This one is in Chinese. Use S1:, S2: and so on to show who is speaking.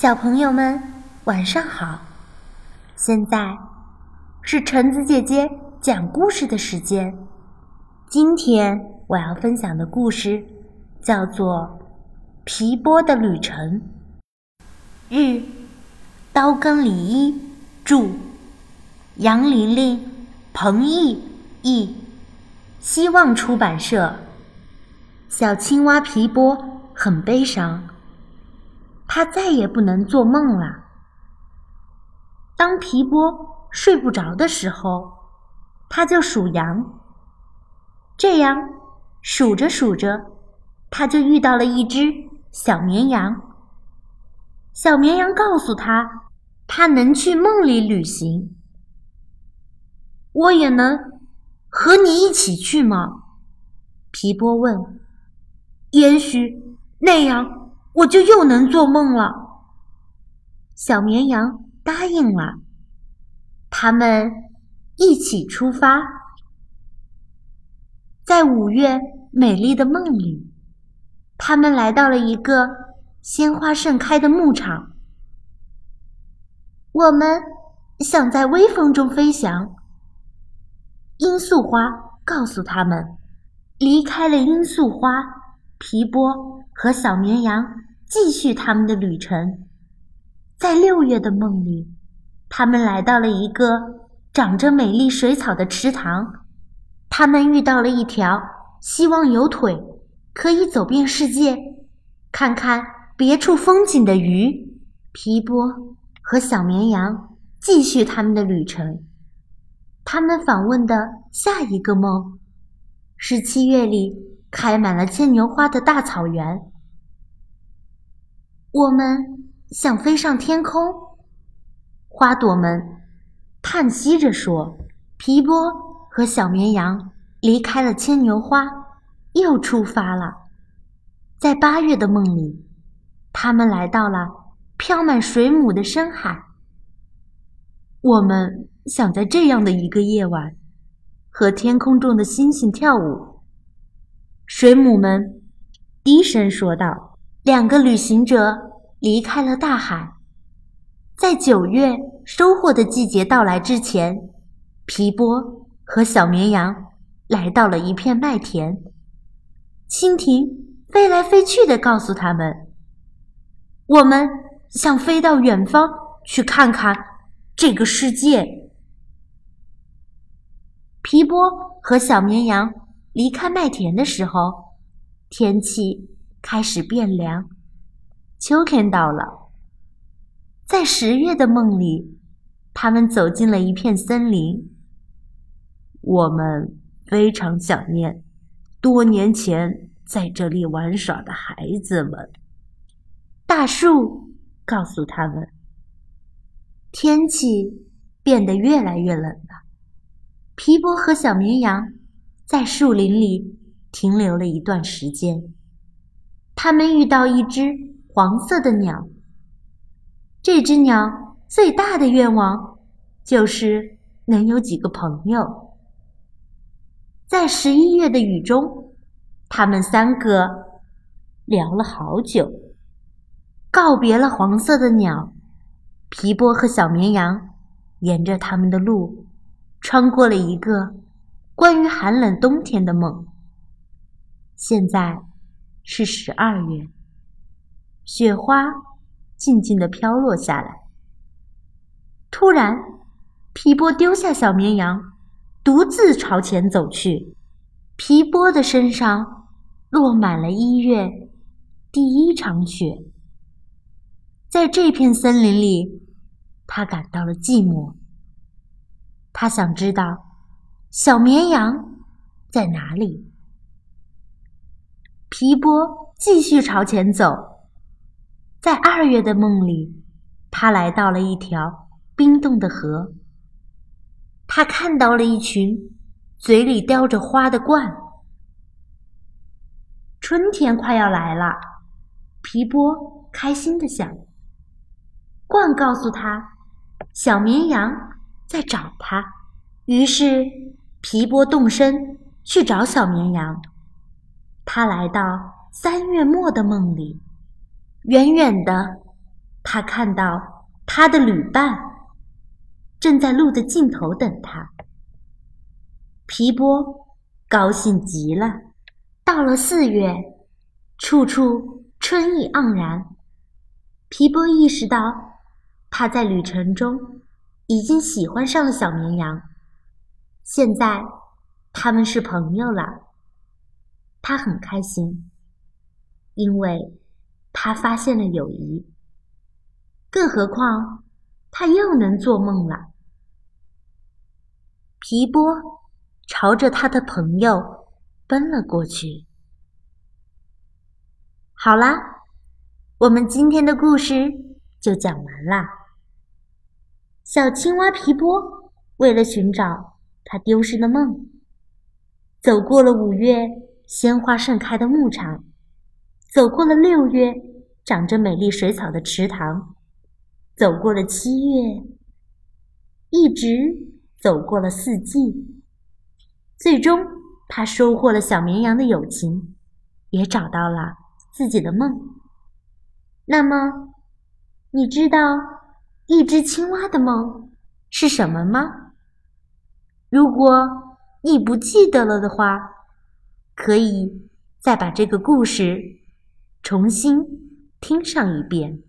S1: 小朋友们，晚上好！现在是橙子姐姐讲故事的时间。今天我要分享的故事叫做《皮波的旅程》。日，刀耕李一著，杨玲玲、彭毅译，希望出版社。小青蛙皮波很悲伤。他再也不能做梦了。当皮波睡不着的时候，他就数羊。这样数着数着，他就遇到了一只小绵羊。小绵羊告诉他，他能去梦里旅行。我也能和你一起去吗？皮波问。也许那样。我就又能做梦了。小绵羊答应了，他们一起出发。在五月美丽的梦里，他们来到了一个鲜花盛开的牧场。我们想在微风中飞翔。罂粟花告诉他们，离开了罂粟花，皮波和小绵羊。继续他们的旅程，在六月的梦里，他们来到了一个长着美丽水草的池塘。他们遇到了一条希望有腿可以走遍世界，看看别处风景的鱼。皮波和小绵羊继续他们的旅程。他们访问的下一个梦是七月里开满了牵牛花的大草原。我们想飞上天空，花朵们叹息着说：“皮波和小绵羊离开了牵牛花，又出发了。在八月的梦里，他们来到了飘满水母的深海。我们想在这样的一个夜晚，和天空中的星星跳舞。”水母们低声说道。两个旅行者离开了大海，在九月收获的季节到来之前，皮波和小绵羊来到了一片麦田。蜻蜓飞来飞去的告诉他们：“我们想飞到远方去看看这个世界。”皮波和小绵羊离开麦田的时候，天气。开始变凉，秋天到了。在十月的梦里，他们走进了一片森林。我们非常想念多年前在这里玩耍的孩子们。大树告诉他们，天气变得越来越冷了。皮波和小绵羊在树林里停留了一段时间。他们遇到一只黄色的鸟。这只鸟最大的愿望就是能有几个朋友。在十一月的雨中，他们三个聊了好久，告别了黄色的鸟。皮波和小绵羊沿着他们的路，穿过了一个关于寒冷冬天的梦。现在。是十二月，雪花静静的飘落下来。突然，皮波丢下小绵羊，独自朝前走去。皮波的身上落满了一月第一场雪。在这片森林里，他感到了寂寞。他想知道小绵羊在哪里。皮波继续朝前走，在二月的梦里，他来到了一条冰冻的河。他看到了一群嘴里叼着花的鹳。春天快要来了，皮波开心的想。鹳告诉他，小绵羊在找他。于是皮波动身去找小绵羊。他来到三月末的梦里，远远的他看到他的旅伴正在路的尽头等他。皮波高兴极了。到了四月，处处春意盎然。皮波意识到，他在旅程中已经喜欢上了小绵羊。现在，他们是朋友了。他很开心，因为他发现了友谊。更何况，他又能做梦了。皮波朝着他的朋友奔了过去。好啦，我们今天的故事就讲完啦。小青蛙皮波为了寻找他丢失的梦，走过了五月鲜花盛开的牧场，走过了六月长着美丽水草的池塘。走过了七月，一直走过了四季，最终他收获了小绵羊的友情，也找到了自己的梦。那么，你知道一只青蛙的梦是什么吗？如果你不记得了的话，可以再把这个故事重新听上一遍。